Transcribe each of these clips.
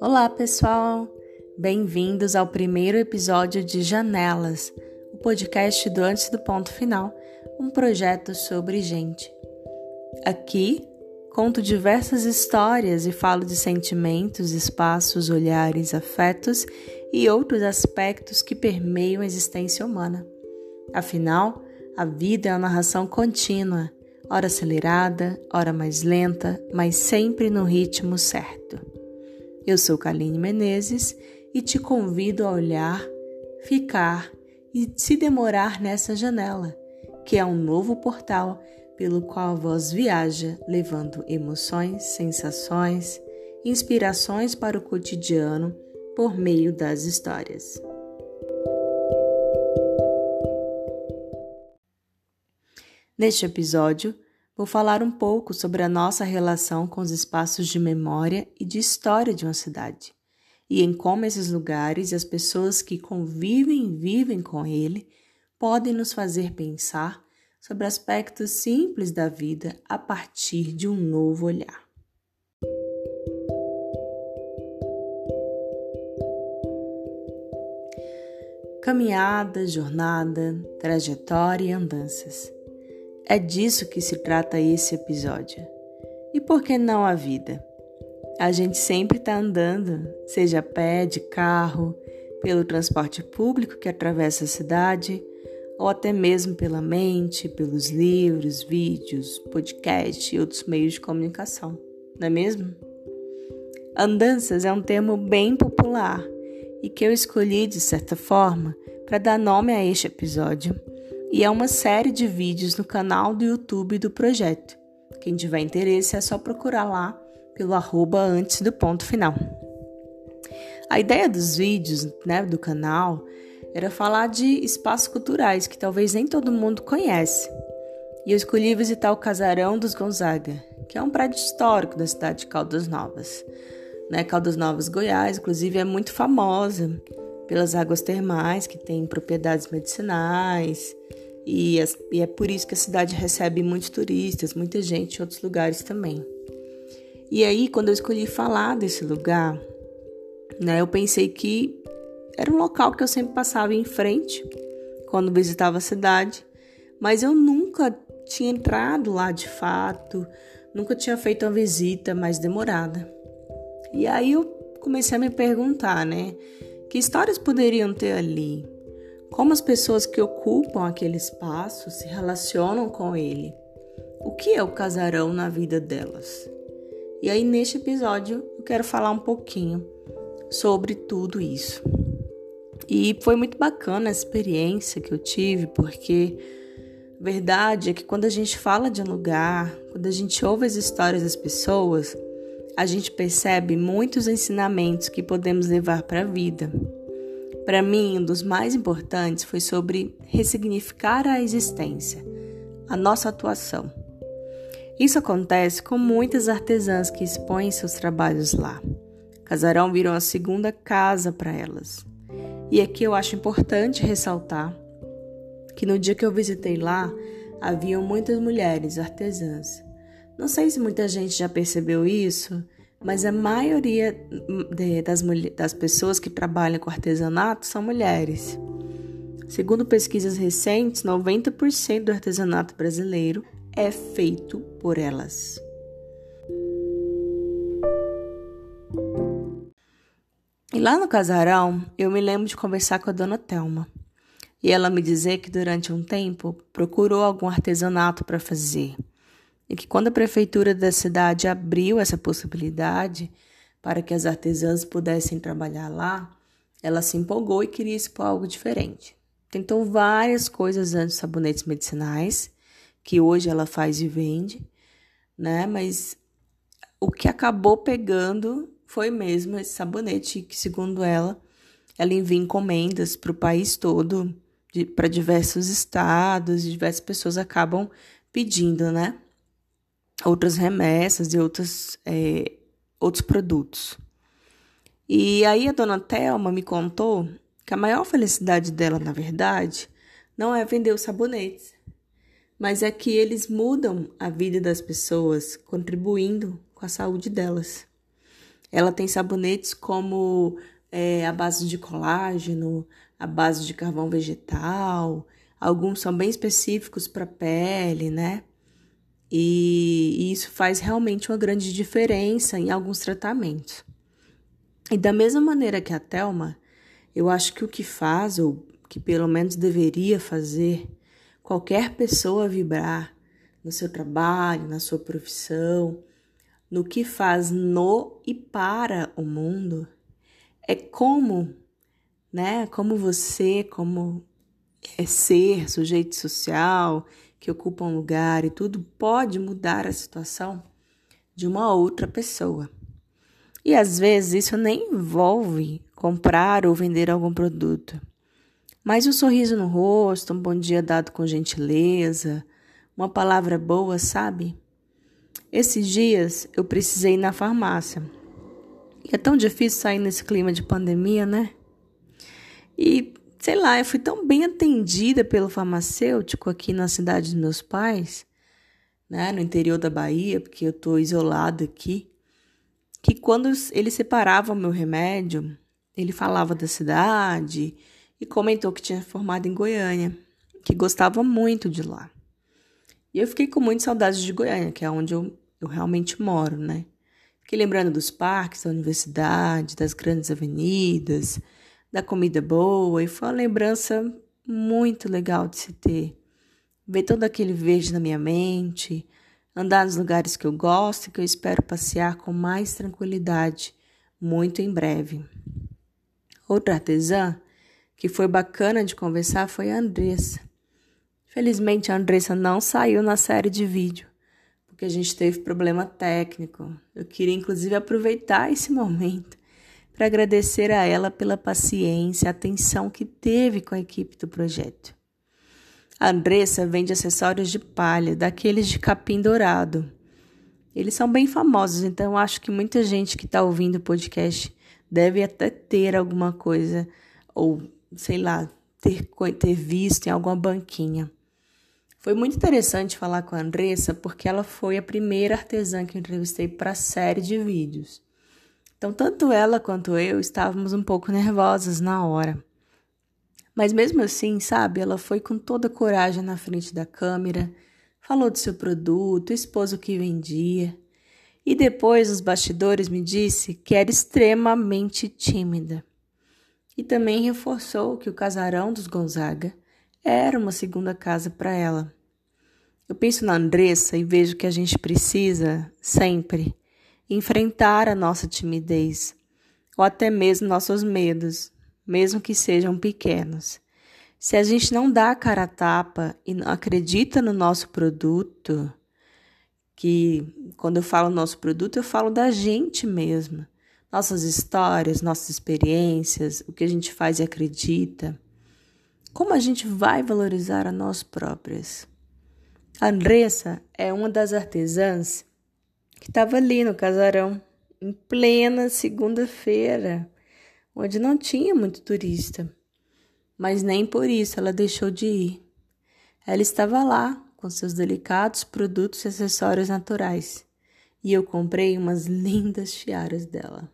Olá, pessoal! Bem-vindos ao primeiro episódio de Janelas, o podcast do Antes do Ponto Final, um projeto sobre gente. Aqui conto diversas histórias e falo de sentimentos, espaços, olhares, afetos e outros aspectos que permeiam a existência humana. Afinal, a vida é uma narração contínua, ora acelerada, ora mais lenta, mas sempre no ritmo certo. Eu sou Kaline Menezes e te convido a olhar, ficar e se demorar nessa janela, que é um novo portal pelo qual a voz viaja, levando emoções, sensações, inspirações para o cotidiano por meio das histórias. Neste episódio, vou falar um pouco sobre a nossa relação com os espaços de memória e de história de uma cidade, e em como esses lugares e as pessoas que convivem e vivem com ele podem nos fazer pensar sobre aspectos simples da vida a partir de um novo olhar. Caminhada, jornada, trajetória e andanças. É disso que se trata esse episódio. E por que não a vida? A gente sempre está andando, seja a pé, de carro, pelo transporte público que atravessa a cidade, ou até mesmo pela mente, pelos livros, vídeos, podcast e outros meios de comunicação, não é mesmo? Andanças é um termo bem popular e que eu escolhi, de certa forma, para dar nome a este episódio e é uma série de vídeos no canal do YouTube do projeto. Quem tiver interesse é só procurar lá pelo arroba antes do ponto final. A ideia dos vídeos né, do canal era falar de espaços culturais que talvez nem todo mundo conhece. E eu escolhi visitar o Casarão dos Gonzaga, que é um prédio histórico da cidade de Caldas Novas. Né, Caldas Novas, Goiás, inclusive, é muito famosa pelas águas termais, que tem propriedades medicinais, e, e é por isso que a cidade recebe muitos turistas, muita gente de outros lugares também. E aí, quando eu escolhi falar desse lugar, né, eu pensei que era um local que eu sempre passava em frente quando visitava a cidade, mas eu nunca tinha entrado lá de fato, nunca tinha feito uma visita mais demorada. E aí eu comecei a me perguntar, né, que histórias poderiam ter ali? Como as pessoas que ocupam aquele espaço se relacionam com ele? O que é o casarão na vida delas? E aí, neste episódio, eu quero falar um pouquinho sobre tudo isso. E foi muito bacana a experiência que eu tive, porque a verdade é que quando a gente fala de um lugar, quando a gente ouve as histórias das pessoas, a gente percebe muitos ensinamentos que podemos levar para a vida. Para mim, um dos mais importantes foi sobre ressignificar a existência, a nossa atuação. Isso acontece com muitas artesãs que expõem seus trabalhos lá. Casarão virou a segunda casa para elas. E aqui eu acho importante ressaltar que no dia que eu visitei lá, haviam muitas mulheres artesãs. Não sei se muita gente já percebeu isso, mas a maioria de, das, das pessoas que trabalham com artesanato são mulheres. Segundo pesquisas recentes, 90% do artesanato brasileiro é feito por elas. E lá no casarão, eu me lembro de conversar com a dona Telma. E ela me dizer que durante um tempo procurou algum artesanato para fazer e que quando a prefeitura da cidade abriu essa possibilidade para que as artesãs pudessem trabalhar lá, ela se empolgou e queria expor algo diferente. Tentou várias coisas antes sabonetes medicinais, que hoje ela faz e vende, né? Mas o que acabou pegando foi mesmo esse sabonete que, segundo ela, ela envia encomendas para o país todo, para diversos estados, e diversas pessoas acabam pedindo, né? Outras remessas e outros, é, outros produtos. E aí a dona Thelma me contou que a maior felicidade dela, na verdade, não é vender os sabonetes, mas é que eles mudam a vida das pessoas, contribuindo com a saúde delas. Ela tem sabonetes como é, a base de colágeno, a base de carvão vegetal, alguns são bem específicos para pele, né? E, isso faz realmente uma grande diferença em alguns tratamentos. E da mesma maneira que a Thelma, eu acho que o que faz, ou que pelo menos deveria fazer, qualquer pessoa vibrar no seu trabalho, na sua profissão, no que faz no e para o mundo, é como, né, como você, como é ser sujeito social, que ocupa um lugar e tudo pode mudar a situação de uma outra pessoa. E às vezes isso nem envolve comprar ou vender algum produto, mas um sorriso no rosto, um bom dia dado com gentileza, uma palavra boa, sabe? Esses dias eu precisei ir na farmácia. E é tão difícil sair nesse clima de pandemia, né? E sei lá, eu fui tão bem atendida pelo farmacêutico aqui na cidade dos meus pais, né, no interior da Bahia, porque eu tô isolada aqui, que quando ele separava o meu remédio, ele falava da cidade e comentou que tinha formado em Goiânia, que gostava muito de lá. E eu fiquei com muita saudade de Goiânia, que é onde eu, eu realmente moro, né? Fiquei lembrando dos parques, da universidade, das grandes avenidas, da comida boa, e foi uma lembrança muito legal de se ter. Ver todo aquele verde na minha mente, andar nos lugares que eu gosto e que eu espero passear com mais tranquilidade muito em breve. Outra artesã que foi bacana de conversar foi a Andressa. Felizmente a Andressa não saiu na série de vídeo, porque a gente teve problema técnico. Eu queria inclusive aproveitar esse momento para agradecer a ela pela paciência e atenção que teve com a equipe do projeto. A Andressa vende acessórios de palha, daqueles de capim dourado. Eles são bem famosos, então acho que muita gente que está ouvindo o podcast deve até ter alguma coisa, ou sei lá, ter, ter visto em alguma banquinha. Foi muito interessante falar com a Andressa porque ela foi a primeira artesã que eu entrevistei para a série de vídeos. Então, tanto ela quanto eu estávamos um pouco nervosas na hora. Mas mesmo assim, sabe, ela foi com toda coragem na frente da câmera, falou do seu produto, expôs o que vendia. E depois, os bastidores me disse que era extremamente tímida. E também reforçou que o casarão dos Gonzaga era uma segunda casa para ela. Eu penso na Andressa e vejo que a gente precisa, sempre, enfrentar a nossa timidez ou até mesmo nossos medos, mesmo que sejam pequenos. Se a gente não dá a cara a tapa e não acredita no nosso produto, que quando eu falo nosso produto, eu falo da gente mesma, nossas histórias, nossas experiências, o que a gente faz e acredita. Como a gente vai valorizar a nós próprias? A Andressa é uma das artesãs que estava ali no casarão, em plena segunda-feira, onde não tinha muito turista. Mas nem por isso ela deixou de ir. Ela estava lá com seus delicados produtos e acessórios naturais, e eu comprei umas lindas tiaras dela.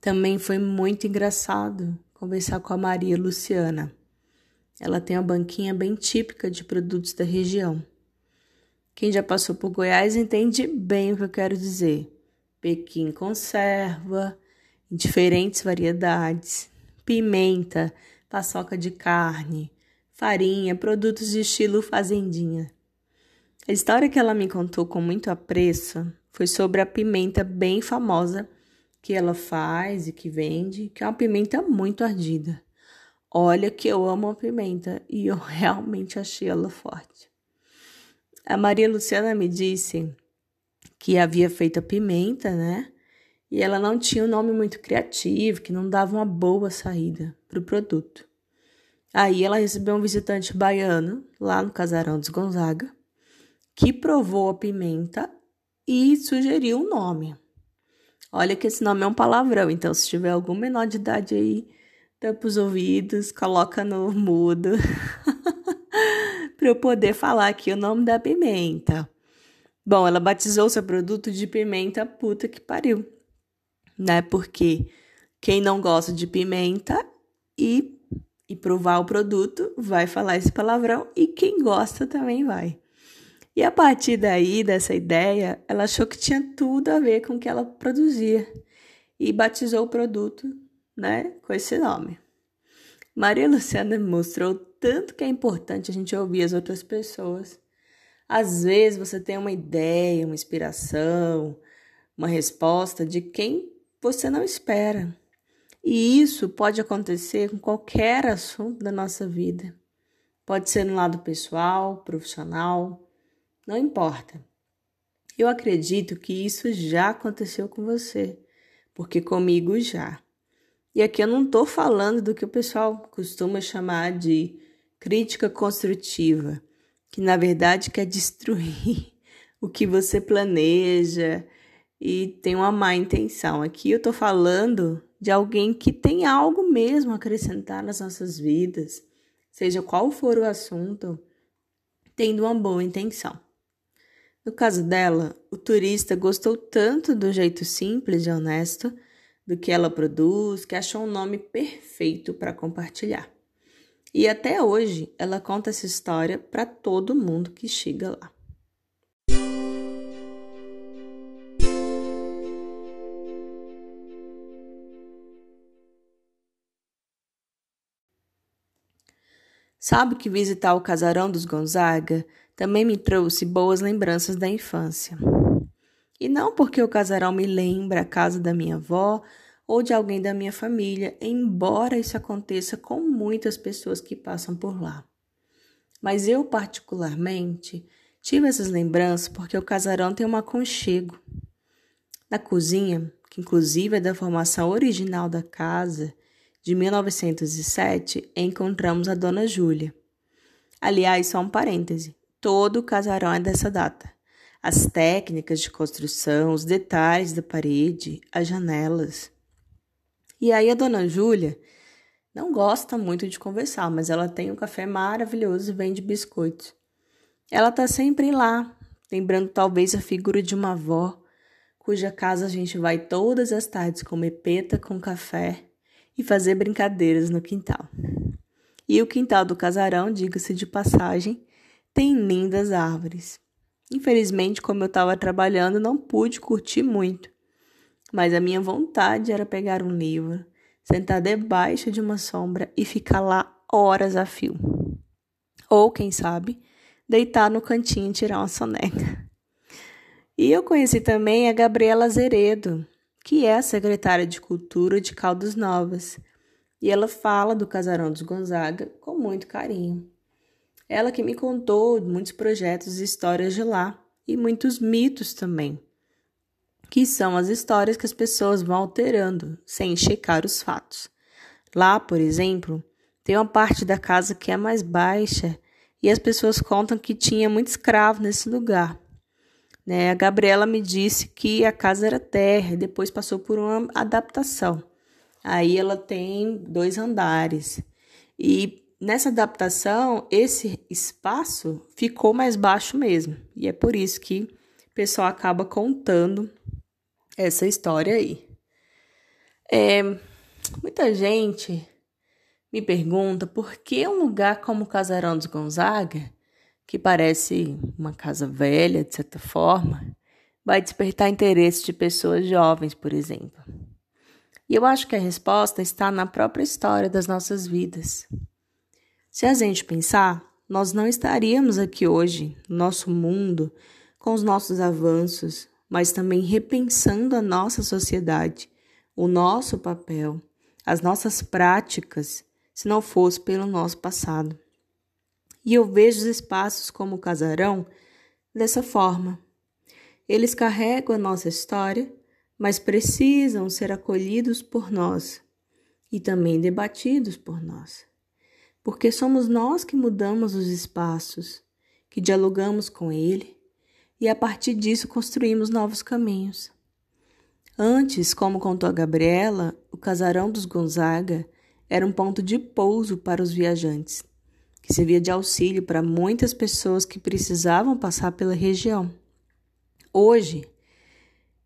Também foi muito engraçado conversar com a Maria Luciana. Ela tem uma banquinha bem típica de produtos da região. Quem já passou por Goiás entende bem o que eu quero dizer. Pequim conserva, diferentes variedades, pimenta, paçoca de carne, farinha, produtos de estilo fazendinha. A história que ela me contou com muito apreço foi sobre a pimenta bem famosa que ela faz e que vende, que é uma pimenta muito ardida. Olha que eu amo a pimenta e eu realmente achei ela forte. A Maria Luciana me disse que havia feito a pimenta, né? E ela não tinha um nome muito criativo, que não dava uma boa saída para o produto. Aí ela recebeu um visitante baiano lá no casarão dos Gonzaga, que provou a pimenta e sugeriu um nome. Olha que esse nome é um palavrão, então se tiver algum menor de idade aí tampa os ouvidos, coloca no mudo para eu poder falar aqui o nome da pimenta. Bom, ela batizou seu produto de pimenta puta que pariu, né? Porque quem não gosta de pimenta e e provar o produto vai falar esse palavrão e quem gosta também vai. E a partir daí, dessa ideia, ela achou que tinha tudo a ver com o que ela produzia e batizou o produto, né, com esse nome. Maria Luciana mostrou tanto que é importante a gente ouvir as outras pessoas. Às vezes você tem uma ideia, uma inspiração, uma resposta de quem você não espera. E isso pode acontecer com qualquer assunto da nossa vida. Pode ser no lado pessoal, profissional, não importa. Eu acredito que isso já aconteceu com você, porque comigo já. E aqui eu não estou falando do que o pessoal costuma chamar de crítica construtiva, que na verdade quer destruir o que você planeja e tem uma má intenção. Aqui eu estou falando de alguém que tem algo mesmo a acrescentar nas nossas vidas, seja qual for o assunto, tendo uma boa intenção. No caso dela, o turista gostou tanto do jeito simples e honesto do que ela produz que achou um nome perfeito para compartilhar. E até hoje ela conta essa história para todo mundo que chega lá. Sabe que visitar o casarão dos Gonzaga também me trouxe boas lembranças da infância. E não porque o casarão me lembra a casa da minha avó ou de alguém da minha família, embora isso aconteça com muitas pessoas que passam por lá. Mas eu, particularmente, tive essas lembranças porque o casarão tem um aconchego. Na cozinha, que inclusive é da formação original da casa, de 1907, encontramos a Dona Júlia. Aliás, só um parêntese. Todo o casarão é dessa data. As técnicas de construção, os detalhes da parede, as janelas. E aí a dona Júlia não gosta muito de conversar, mas ela tem um café maravilhoso e vende biscoitos. Ela tá sempre lá, lembrando talvez a figura de uma avó, cuja casa a gente vai todas as tardes comer peta com café e fazer brincadeiras no quintal. E o quintal do casarão, diga-se de passagem, tem lindas árvores. Infelizmente, como eu estava trabalhando, não pude curtir muito. Mas a minha vontade era pegar um livro, sentar debaixo de uma sombra e ficar lá horas a fio. Ou, quem sabe, deitar no cantinho e tirar uma soneca. E eu conheci também a Gabriela Azeredo, que é a secretária de Cultura de Caldas Novas, e ela fala do Casarão dos Gonzaga com muito carinho. Ela que me contou muitos projetos e histórias de lá e muitos mitos também, que são as histórias que as pessoas vão alterando sem checar os fatos. Lá, por exemplo, tem uma parte da casa que é mais baixa e as pessoas contam que tinha muito escravo nesse lugar. Né? A Gabriela me disse que a casa era terra e depois passou por uma adaptação. Aí ela tem dois andares. E nessa adaptação, esse espaço ficou mais baixo mesmo. E é por isso que o pessoal acaba contando essa história aí. É, muita gente me pergunta por que um lugar como o Casarão dos Gonzaga, que parece uma casa velha, de certa forma, vai despertar interesse de pessoas jovens, por exemplo. E eu acho que a resposta está na própria história das nossas vidas. Se a gente pensar, nós não estaríamos aqui hoje, no nosso mundo, com os nossos avanços, mas também repensando a nossa sociedade, o nosso papel, as nossas práticas, se não fosse pelo nosso passado. E eu vejo os espaços como o casarão dessa forma. Eles carregam a nossa história, mas precisam ser acolhidos por nós e também debatidos por nós porque somos nós que mudamos os espaços, que dialogamos com ele e a partir disso construímos novos caminhos. Antes, como contou a Gabriela, o casarão dos Gonzaga era um ponto de pouso para os viajantes, que servia de auxílio para muitas pessoas que precisavam passar pela região. Hoje,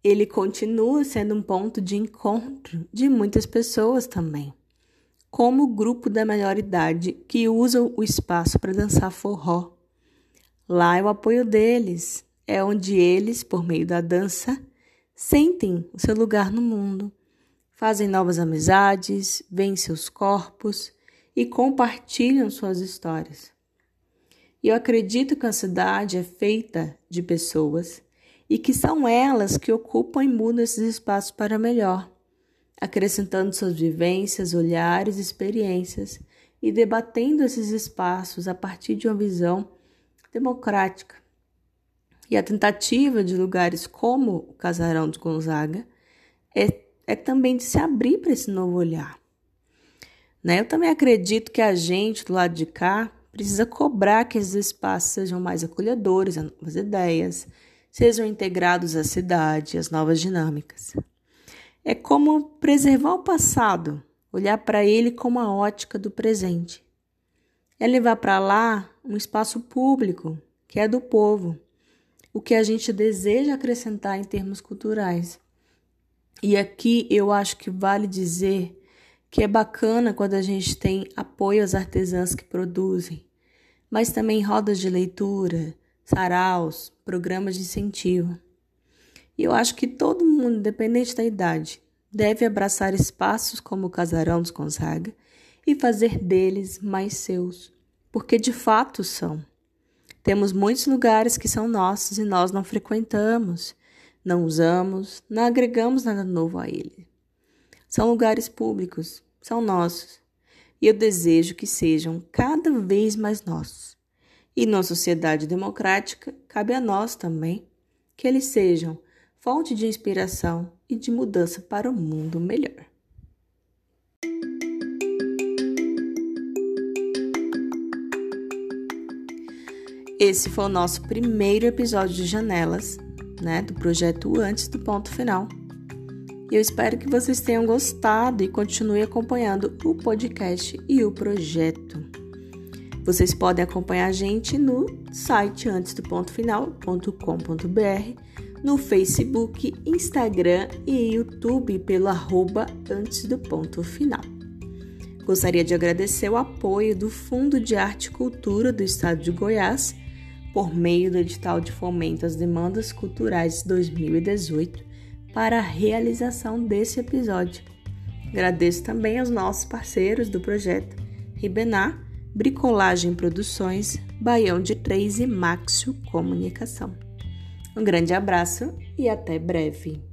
ele continua sendo um ponto de encontro de muitas pessoas também, como grupo da melhor idade que usa o espaço para dançar forró. Lá é o apoio deles, é onde eles, por meio da dança, sentem o seu lugar no mundo, fazem novas amizades, veem seus corpos e compartilham suas histórias. E eu acredito que a cidade é feita de pessoas e que são elas que ocupam e mudam esses espaços para melhor, acrescentando suas vivências, olhares, experiências e debatendo esses espaços a partir de uma visão democrática. E a tentativa de lugares como o Casarão de Gonzaga é, é também de se abrir para esse novo olhar. Né? Eu também acredito que a gente do lado de cá precisa cobrar que esses espaços sejam mais acolhedores a novas ideias, sejam integrados à cidade, às novas dinâmicas. É como preservar o passado, olhar para ele com a ótica do presente. É levar para lá um espaço público, que é do povo, o que a gente deseja acrescentar em termos culturais. E aqui eu acho que vale dizer que é bacana quando a gente tem apoio às artesãs que produzem, mas também rodas de leitura, saraus, programas de incentivo. E eu acho que todo mundo, independente da idade, deve abraçar espaços como o Casarão dos Gonzaga e fazer deles mais seus, porque de fato são. Temos muitos lugares que são nossos e nós não frequentamos, não usamos, não agregamos nada novo a ele. São lugares públicos, são nossos, e eu desejo que sejam cada vez mais nossos. E numa sociedade democrática, cabe a nós também que eles sejam fonte de inspiração e de mudança para um mundo melhor. Esse foi o nosso primeiro episódio de Janelas, né, do projeto Antes do Ponto Final. Eu espero que vocês tenham gostado e continuem acompanhando o podcast e o projeto. Vocês podem acompanhar a gente no site antes do ponto final.com.br, no Facebook, Instagram e YouTube pelo arroba antes do ponto final. Gostaria de agradecer o apoio do Fundo de Arte e Cultura do Estado de Goiás por meio do edital de fomento às demandas culturais 2018 para a realização desse episódio. Agradeço também aos nossos parceiros do projeto Ribenar Bricolagem Produções, Baião de Três e Maxio Comunicação. Um grande abraço e até breve.